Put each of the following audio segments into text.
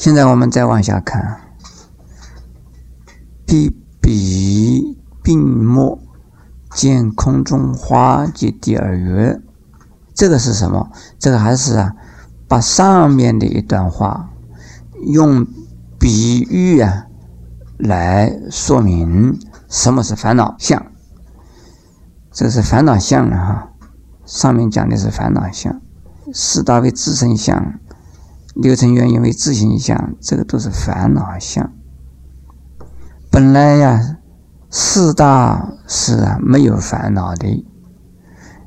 现在我们再往下看，比比并莫见空中花及第二月，这个是什么？这个还是啊，把上面的一段话用比喻啊来说明什么是烦恼相。这是烦恼相啊，上面讲的是烦恼相，四大为自身相。六尘原因为自性相，这个都是烦恼相。本来呀，四大是啊没有烦恼的。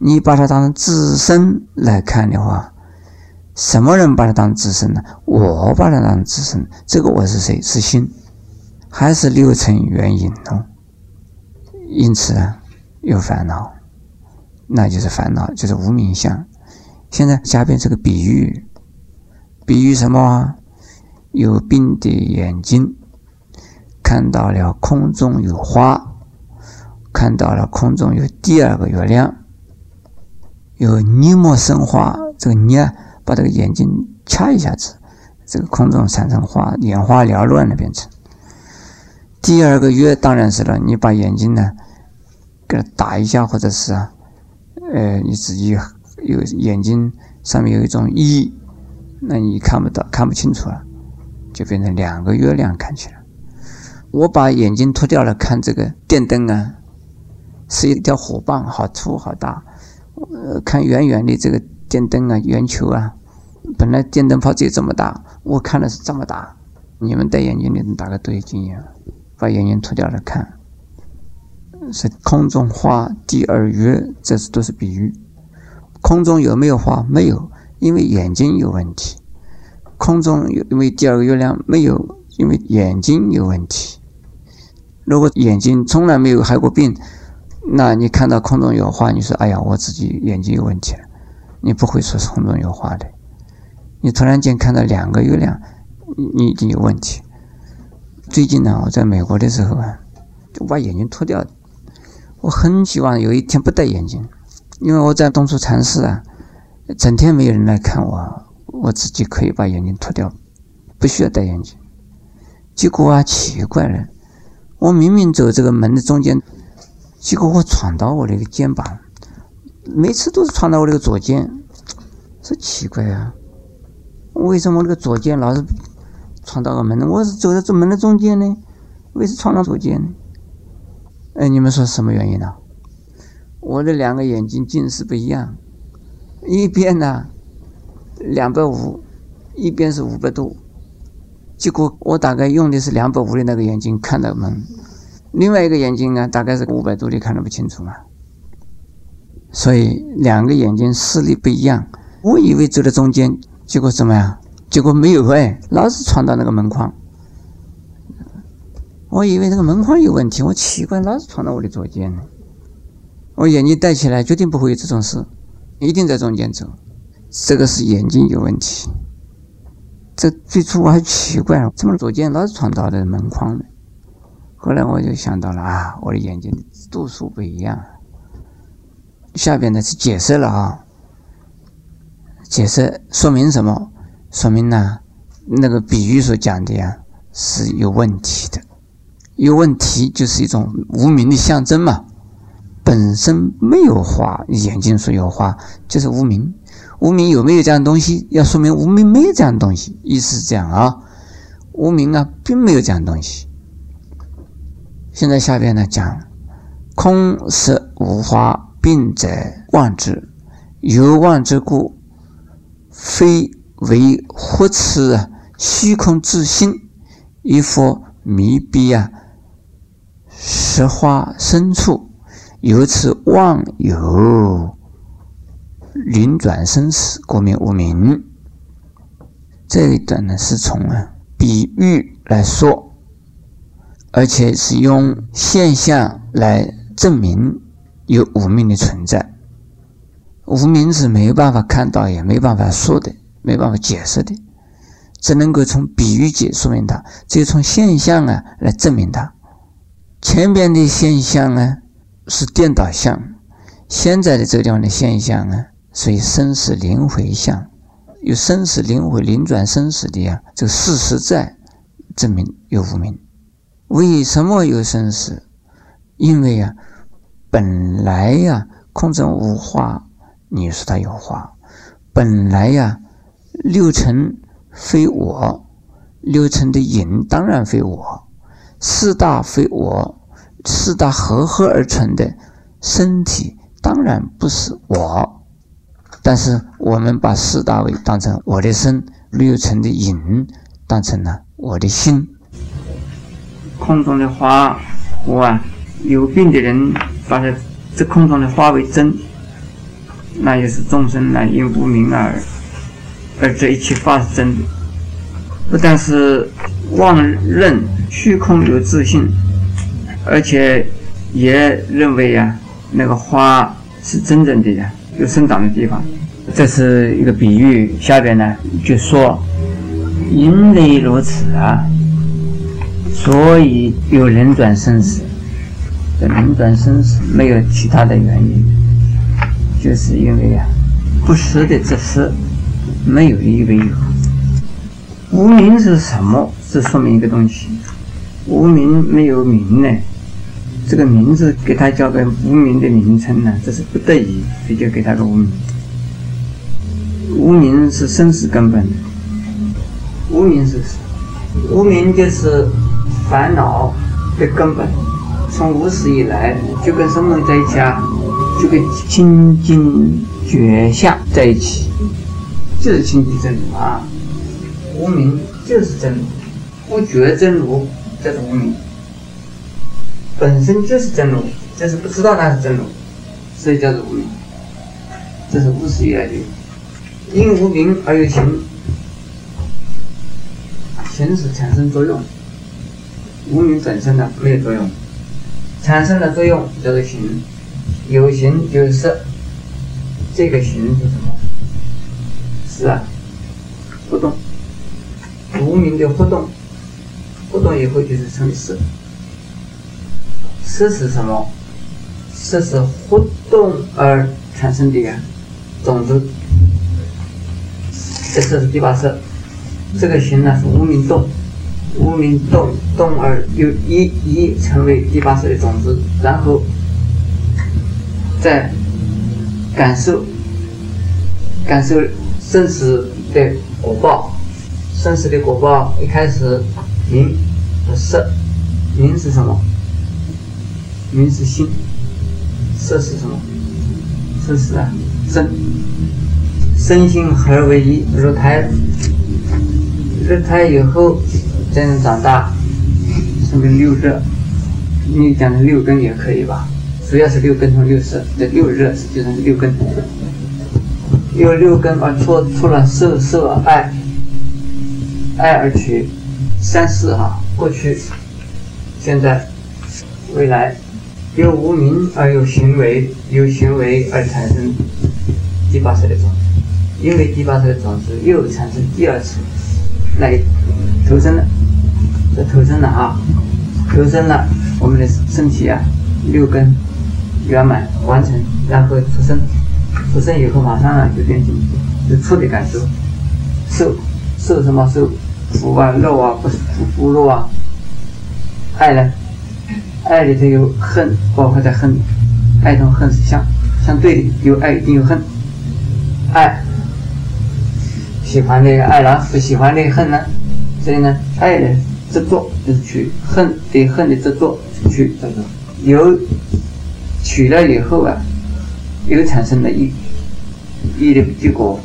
你把它当成自身来看的话，什么人把它当自身呢？我把它当自身，这个我是谁？是心，还是六尘原因呢？因此啊，有烦恼，那就是烦恼，就是无名相。现在下边这个比喻。比喻什么？有病的眼睛看到了空中有花，看到了空中有第二个月亮，有泥膜生花。这个泥啊，把这个眼睛掐一下子，这个空中产生花，眼花缭乱的变成。第二个月当然是了，你把眼睛呢给它打一下，或者是啊，呃，你自己有眼睛上面有一种翳。那你看不到，看不清楚了，就变成两个月亮看起来。我把眼睛脱掉了，看这个电灯啊，是一条火棒，好粗好大。呃，看远远的这个电灯啊，圆球啊，本来电灯泡只有这么大，我看的是这么大。你们戴眼镜的大概都有经验，把眼睛脱掉了看，是空中花第二月，这是都是比喻。空中有没有花？没有。因为眼睛有问题，空中有因为第二个月亮没有，因为眼睛有问题。如果眼睛从来没有害过病，那你看到空中有花，你说：“哎呀，我自己眼睛有问题了。”你不会说是空中有花的。你突然间看到两个月亮，你已经有问题。最近呢，我在美国的时候啊，就把眼睛脱掉。我很希望有一天不戴眼镜，因为我在东处禅寺啊。整天没有人来看我，我自己可以把眼镜脱掉，不需要戴眼镜。结果啊，奇怪了，我明明走这个门的中间，结果我闯到我那个肩膀，每次都是闯到我那个左肩，这奇怪啊！为什么那个左肩老是闯到个门呢？我是走在这门的中间呢，为什么闯到左肩呢？哎，你们说什么原因呢？我的两个眼睛近视不一样。一边呢，两百五，一边是五百度。结果我大概用的是两百五的那个眼睛看到门，另外一个眼睛呢，大概是五百度的看得不清楚嘛。所以两个眼睛视力不一样。我以为走在中间，结果怎么样？结果没有哎，老是闯到那个门框。我以为那个门框有问题，我奇怪，老是闯到我的左肩。我眼睛戴起来，绝对不会有这种事。一定在中间走，这个是眼睛有问题。这最初我还奇怪，怎么左肩老是闯到的门框呢？后来我就想到了啊，我的眼睛度数不一样。下边呢是解释了啊，解释说明什么？说明呢那个比喻所讲的呀是有问题的，有问题就是一种无名的象征嘛。本身没有花，眼睛说有花，就是无名。无名有没有这样东西？要说明无名没有这样东西，意思是这样啊。无名啊，并没有这样东西。现在下边呢讲，空色无花，病者妄之，有妄之故，非为或此虚空自性，亦复迷蔽啊，实花深处。由此妄有临转生死，故名无名。这一段呢是从啊比喻来说，而且是用现象来证明有无名的存在。无名是没有办法看到，也没办法说的，没办法解释的，只能够从比喻解说明它，只有从现象啊来证明它。前边的现象啊。是颠倒相，现在的这个地方的现象呢，所以生死轮回相，有生死轮回、轮转生死的呀，这个事实在证明有无明。为什么有生死？因为呀，本来呀，空中无花，你说它有花；本来呀，六尘非我，六尘的影当然非我，四大非我，四大合合而成的身体当然不是我。但是我们把四大为当成我的身，六尘的影当成了我的心。空中的花，我啊，有病的人把这这空中的花为真，那也是众生来因无明而而这一切法是真的。不但是妄认虚空有自信，而且也认为呀，那个花是真正的呀，有生长的地方。这是一个比喻，下边呢就说，因为如此啊。所以有人转生死，这人转生死没有其他的原因，就是因为啊，不实的这事没有一为有。无名是什么？是说明一个东西，无名没有名呢，这个名字给他叫个无名的名称呢，这是不得已，所以就给他个无名。无名是生死根本，无名是？无名就是。烦恼的根本，从无始以来就跟什么在一起啊？就跟清净觉相在一起，就是清净真如啊。无名就是真如，不觉真如这是无名，本身就是真如，就是不知道那是真如，所以叫做无名。这是无始以来的，因无名而有形，形是产生作用。无名本身呢没有作用，产生的作用叫做形，有形就是色，这个形是什么？是啊，不动，无名的不动，不动以后就是成色，色是什么？色是活动而产生的呀，种子，这色是第八色，这个形呢是无名动。无名动动而又一一成为第八色的种子，然后再感受感受生死的果报，生死的果报一开始名和色，名是什么？名是心，色是什么？色是啊身，身心合而为一，入胎，入胎以后。真正长大，说明六热，你讲的六根也可以吧？主要是六根和六色，这六热实际上是六根。由六根而出出了色色爱，爱而取三世哈，过去、现在、未来，由无名而有行为，由行为而产生第八色的种子，因为第八色的种子又产生第二次来投生了。投生了啊，投生了，我们的身体啊，六根圆满完成，然后出生，出生以后马上啊就变成就触的感受，受受什么受福啊肉啊不是福福肉啊，爱呢，爱里头有恨，包括在恨，爱同恨是相相对的，有爱一定有恨，爱喜欢的爱了，不喜欢的恨呢，所以呢，爱的。执着就是取恨，对恨的执着取这个有取了以后啊，又产生了一一的结果，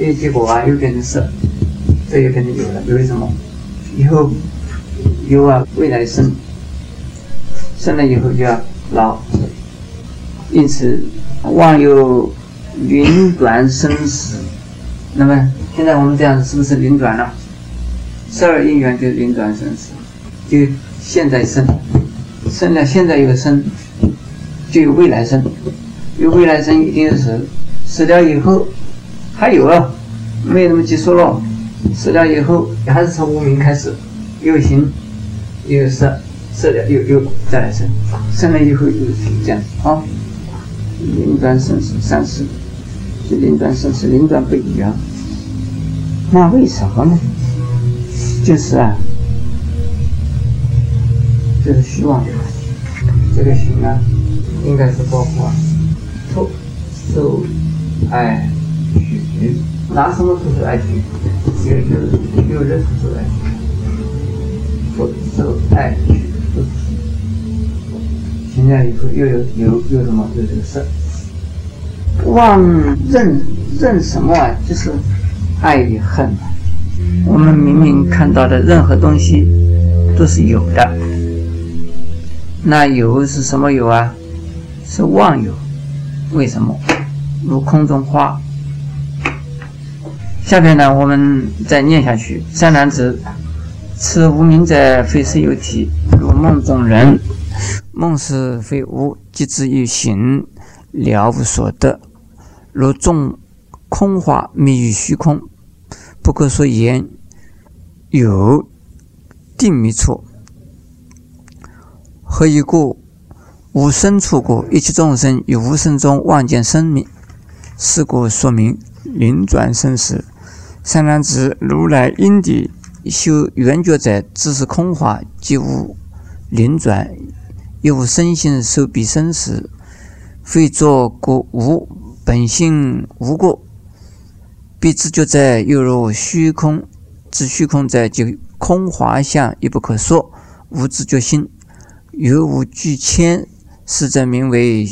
一结果啊又变成色，这又变成有了，有为什么？以后有啊，未来生生了以后就要老，因此妄有轮转生死。那么现在我们这样是不是轮转了？十二因缘就是运转生死，就现在生，生了现在有生，就有未来生，有未来生一定是死，死掉以后还有啊，没那么结束了，死掉以后还是从无名开始，有形，有色，色了又又再来生，生了以后就是这样啊，运转生死三世，是运转生死，运转不一样。那为什么呢？就是啊，就是虚妄。这个行啊，应该是包括受、受、爱、取，拿什么出受爱取？有有有人受爱取，受、受、爱、取都是。现在以后又有有有什么？有这个色。妄认认什么啊？就是爱与恨。我们明明看到的任何东西都是有的，那有是什么有啊？是妄有。为什么？如空中花。下边呢，我们再念下去。三男子，此无名者，非是有体，如梦中人。梦是非无，即之于行，了无所得。如众空花，迷于虚空，不可说言。有定迷处，何以故？无生处故，一切众生于无生中望见生命，是故说明灵转生死。三男子，如来因地修圆觉者，只是空花，即无灵转，亦无身心受彼生死，非作故无本性无过，彼知觉者，犹如虚空。知虚空者，即空华相，亦不可说。无知觉心，犹无具牵，是则名为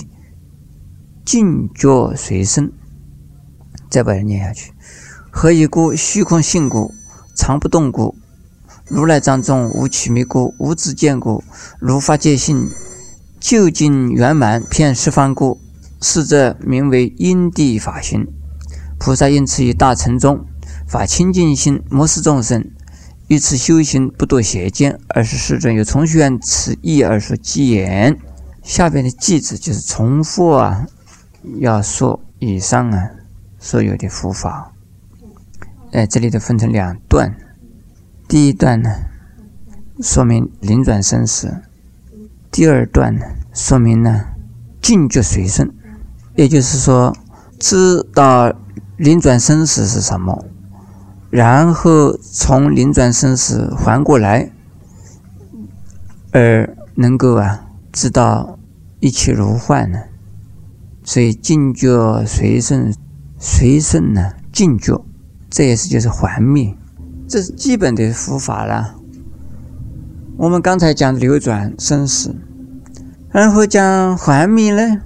静觉随身。再把它念下去。何以故？虚空性故，常不动故。如来藏中无取迷故，无自见故。如法界性，究竟圆满，遍十方故。是者名为因地法行。菩萨因此于大乘中。法清净心，摩视众生。于此修行不堕邪见。而是世尊有重宣此意而说偈言。下边的偈子就是重复啊，要说以上啊所有的佛法。哎，这里头分成两段。第一段呢，说明灵转生死；第二段呢，说明呢境觉随顺。也就是说，知道灵转生死是什么。然后从灵转生死还过来，而能够啊知道一切如幻呢，所以境觉随顺，随顺呢境觉，这也是就是还灭，这是基本的佛法了。我们刚才讲流转生死，然后讲还灭呢，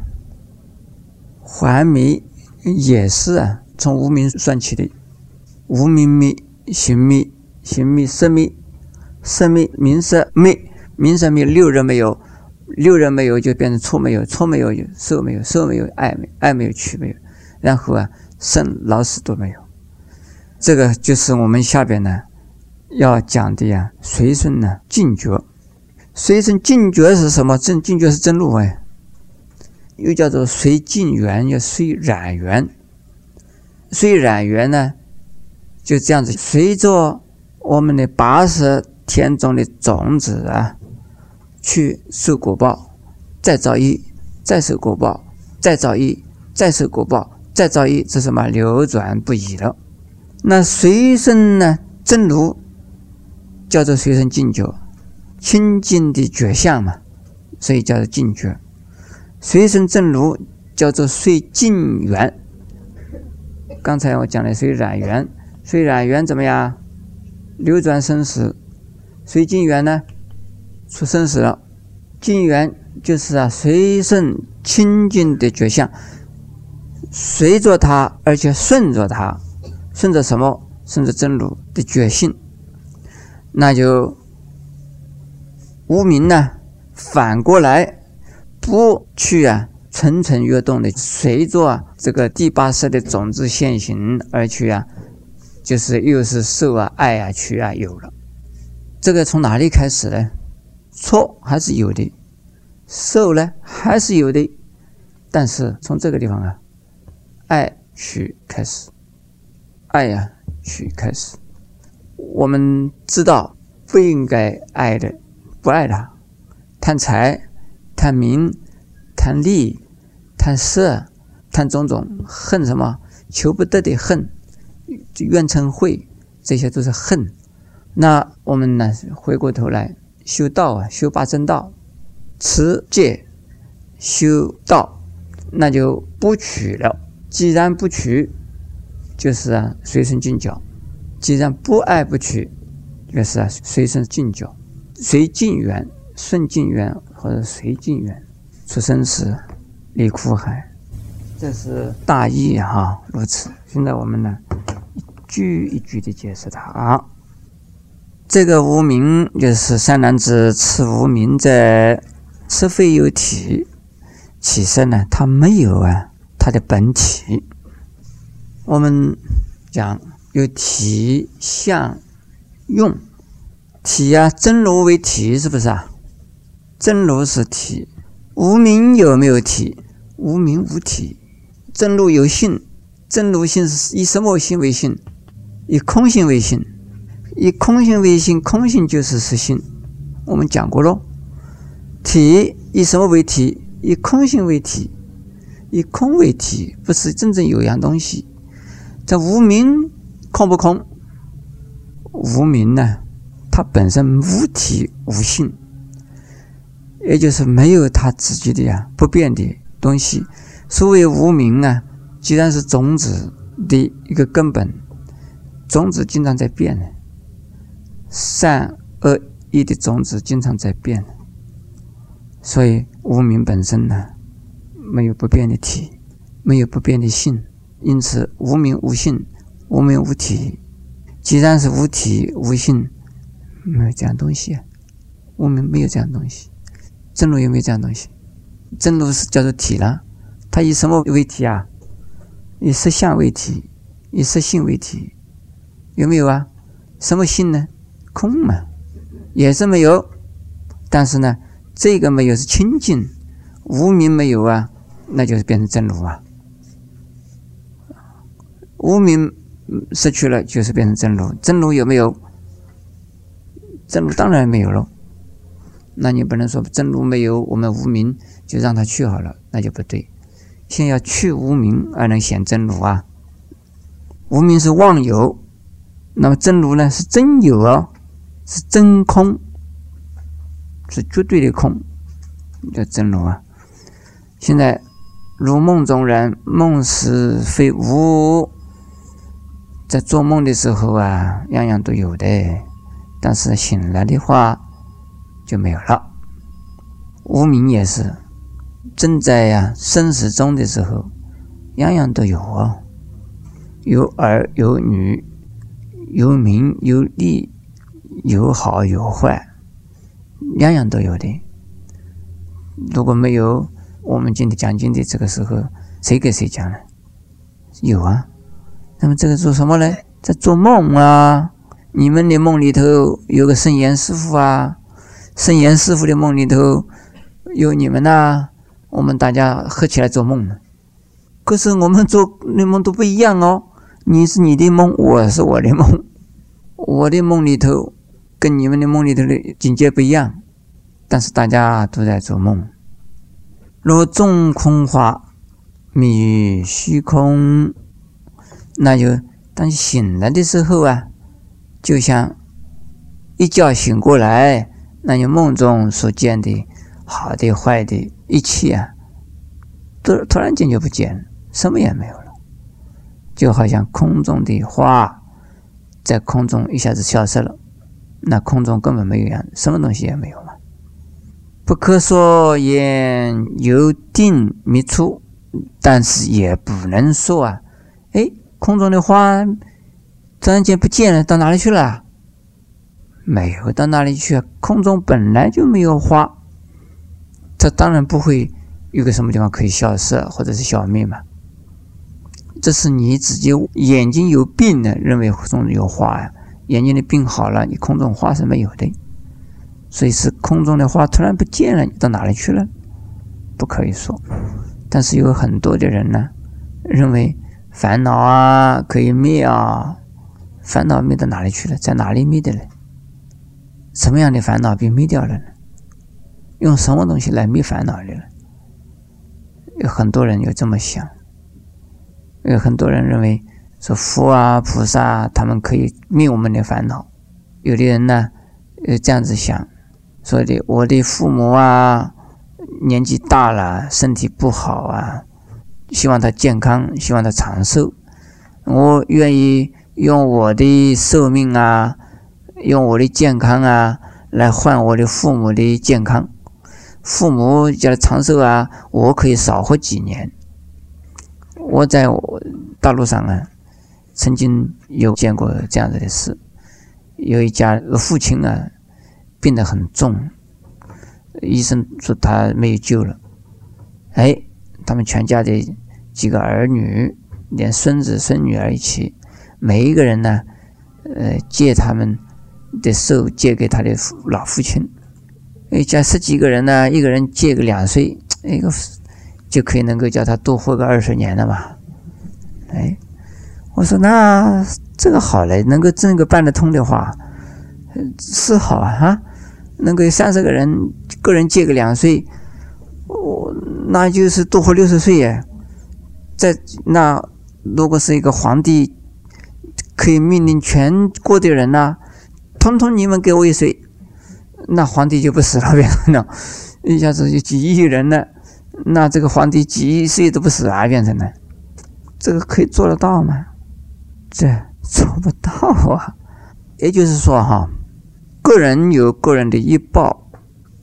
还灭也是啊从无名算起的。无名灭，行灭，行灭色灭，色灭名色灭，名色灭六人没有，六人没有就变成错没有，错没有有受没有，受没有爱没爱没有取没有，然后啊生老死都没有，这个就是我们下边呢要讲的呀。随顺呢净觉，随顺净觉是什么？正净觉是真路哎，又叫做随净缘，又随染缘，随染缘呢？就这样子，随着我们的八十天中的种子啊，去受果报，再造一，再受果报，再造一，再受果报，再造一，这什么流转不已了？那随身呢？真如叫做随身净觉，清净的觉相嘛，所以叫做净觉。随身正如叫做随净缘。刚才我讲的随染缘。随染缘怎么样？流转生死，随境缘呢？出生死了。境缘就是啊，随顺清净的觉相，随着它，而且顺着它，顺着什么？顺着真如的觉性，那就无名呢？反过来不去啊，蠢蠢欲动的随着啊这个第八识的种子现行而去啊。就是又是受啊、爱啊、取啊有了，这个从哪里开始呢？错还是有的，受呢还是有的，但是从这个地方啊，爱取开始，爱呀取开始，我们知道不应该爱的，不爱他，贪财、贪名、贪利、贪色、贪种种，恨什么？求不得的恨。怨嗔恚这些都是恨。那我们呢，回过头来修道啊，修八正道，持戒修道，那就不取了。既然不取，就是啊，随顺境教；既然不爱不取，就是啊，随顺境教，随境缘，顺境缘或者随境缘，出生时离苦海。这是大意哈，如此。现在我们呢，一句一句的解释它啊。这个无名就是三男子此无名者，此非有体。其实呢，它没有啊，它的本体。我们讲有体、相、用。体啊，真如为体，是不是啊？真如是体，无名有没有体？无名无体。真如有性，真如性是以什么性为性？以空性为性，以空性为性，空性就是实性。我们讲过喽。体以什么为体？以空性为体，以空为体，不是真正有样东西。这无名空不空？无名呢，它本身无体无性，也就是没有它自己的呀不变的东西。所谓无名啊，既然是种子的一个根本，种子经常在变的，善恶意的种子经常在变，所以无名本身呢，没有不变的体，没有不变的性，因此无名无性，无名无体。既然是无体无性，没有这样东西，无名没有这样东西，真如有没有这样东西？真如是叫做体了。它以什么为体啊？以实相为体，以实性为体，有没有啊？什么性呢？空嘛，也是没有。但是呢，这个没有是清净，无名没有啊，那就是变成真如啊。无名失去了，就是变成真如。真如有没有？真如当然没有了。那你不能说真如没有，我们无名就让它去好了，那就不对。先要去无名，而能显真如啊。无名是妄有，那么真如呢是真有啊，是真空，是绝对的空，叫真如啊。现在如梦中人，梦是非无，在做梦的时候啊，样样都有的，但是醒来的话就没有了。无名也是。正在呀生死中的时候，样样都有哦，有儿有女，有名有利，有好有坏，样样都有的。如果没有我们今天讲经的这个时候，谁给谁讲呢？有啊。那么这个做什么呢？在做梦啊！你们的梦里头有个圣严师傅啊，圣严师傅的梦里头有你们呐。我们大家合起来做梦呢，可是我们做的梦都不一样哦。你是你的梦，我是我的梦，我的梦里头跟你们的梦里头的境界不一样，但是大家都在做梦。若众空花迷虚空，那就当醒来的时候啊，就像一觉醒过来，那你梦中所见的好的坏的。一切啊，都突然间就不见了，什么也没有了，就好像空中的花在空中一下子消失了，那空中根本没有样，什么东西也没有嘛。不可说言有定灭处，但是也不能说啊，哎，空中的花突然间不见了，到哪里去了？没有到哪里去？空中本来就没有花。这当然不会有个什么地方可以消失或者是消灭嘛？这是你自己眼睛有病的，认为空中有花呀？眼睛的病好了，你空中花是没有的，所以是空中的花突然不见了，你到哪里去了？不可以说。但是有很多的人呢，认为烦恼啊可以灭啊，烦恼灭到哪里去了？在哪里灭的呢？什么样的烦恼被灭掉了呢？用什么东西来灭烦恼的？有很多人有这么想，有很多人认为说佛啊、菩萨啊他们可以灭我们的烦恼。有的人呢，呃，这样子想，说的我的父母啊，年纪大了，身体不好啊，希望他健康，希望他长寿。我愿意用我的寿命啊，用我的健康啊，来换我的父母的健康。父母叫他长寿啊，我可以少活几年。我在大陆上啊，曾经有见过这样子的事，有一家父亲啊，病得很重，医生说他没有救了。哎，他们全家的几个儿女。连孙子孙女儿一起，每一个人呢，呃，借他们的寿借给他的老父亲。一家十几个人呢，一个人借个两岁，一个就可以能够叫他多活个二十年了嘛。哎，我说那这个好嘞，能够这个办得通的话，是好啊。能够三十个人，个人借个两岁，我，那就是多活六十岁耶。在那。如果是一个皇帝，可以命令全国的人呐，通通你们给我一岁，那皇帝就不死了，变成了，一下子就几亿人了，那这个皇帝几亿岁都不死啊，变成了，这个可以做得到吗？这做不到啊。也就是说哈，个人有个人的医报，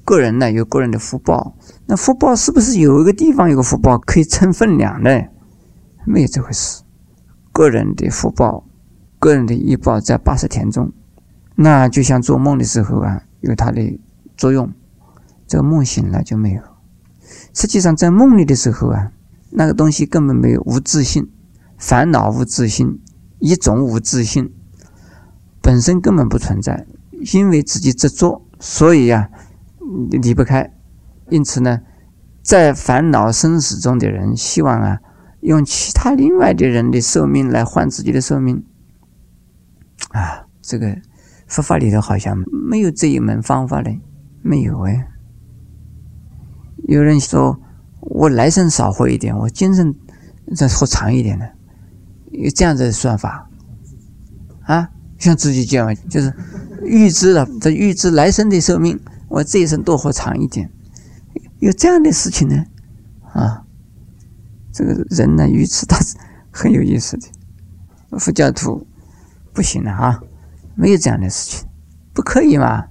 个人呢有个人的福报，那福报是不是有一个地方有个福报可以称分量呢？没有这回事，个人的福报，个人的医报在八十天中，那就像做梦的时候啊，有它的作用。这个梦醒了就没有。实际上在梦里的时候啊，那个东西根本没有无自性，烦恼无自性，一种无自性，本身根本不存在。因为自己执着，所以呀离不开。因此呢，在烦恼生死中的人，希望啊。用其他另外的人的寿命来换自己的寿命，啊，这个佛法里头好像没有这一门方法嘞，没有哎。有人说我来生少活一点，我今生再活长一点呢，有这样子的算法啊？像自己这样，就是预知了，这预知来生的寿命，我这一生多活长一点，有这样的事情呢？啊？这个人呢，于此，他是很有意思的。佛教徒不行了啊，没有这样的事情，不可以嘛。